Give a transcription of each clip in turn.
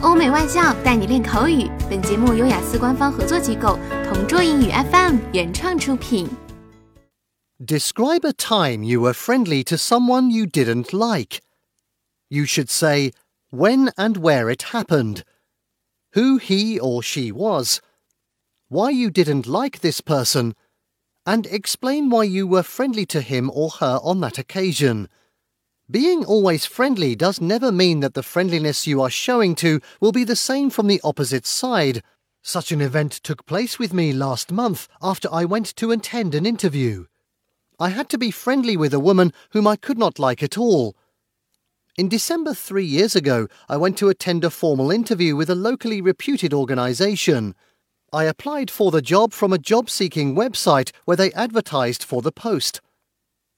欧美外教带你练口语。本节目由雅思官方合作机构同桌英语 FM 原创出品。Describe a time you were friendly to someone you didn't like. You should say when and where it happened, who he or she was, why you didn't like this person, and explain why you were friendly to him or her on that occasion. Being always friendly does never mean that the friendliness you are showing to will be the same from the opposite side. Such an event took place with me last month after I went to attend an interview. I had to be friendly with a woman whom I could not like at all. In December three years ago, I went to attend a formal interview with a locally reputed organisation. I applied for the job from a job seeking website where they advertised for the post.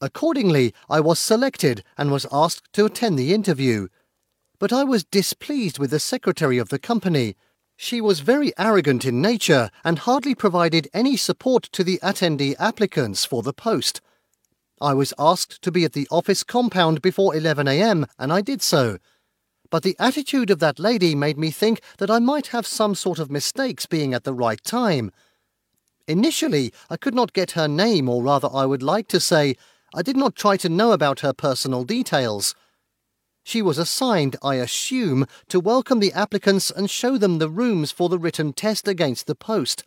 Accordingly, I was selected and was asked to attend the interview. But I was displeased with the secretary of the company. She was very arrogant in nature and hardly provided any support to the attendee applicants for the post. I was asked to be at the office compound before 11am, and I did so. But the attitude of that lady made me think that I might have some sort of mistakes being at the right time. Initially, I could not get her name, or rather, I would like to say, I did not try to know about her personal details. She was assigned, I assume, to welcome the applicants and show them the rooms for the written test against the post.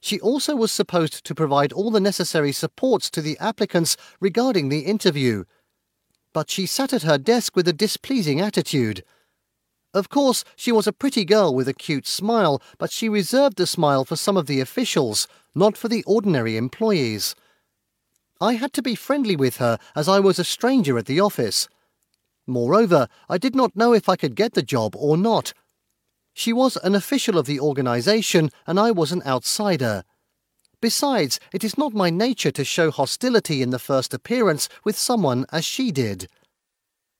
She also was supposed to provide all the necessary supports to the applicants regarding the interview. But she sat at her desk with a displeasing attitude. Of course, she was a pretty girl with a cute smile, but she reserved the smile for some of the officials, not for the ordinary employees. I had to be friendly with her as I was a stranger at the office. Moreover, I did not know if I could get the job or not. She was an official of the organisation and I was an outsider. Besides, it is not my nature to show hostility in the first appearance with someone as she did.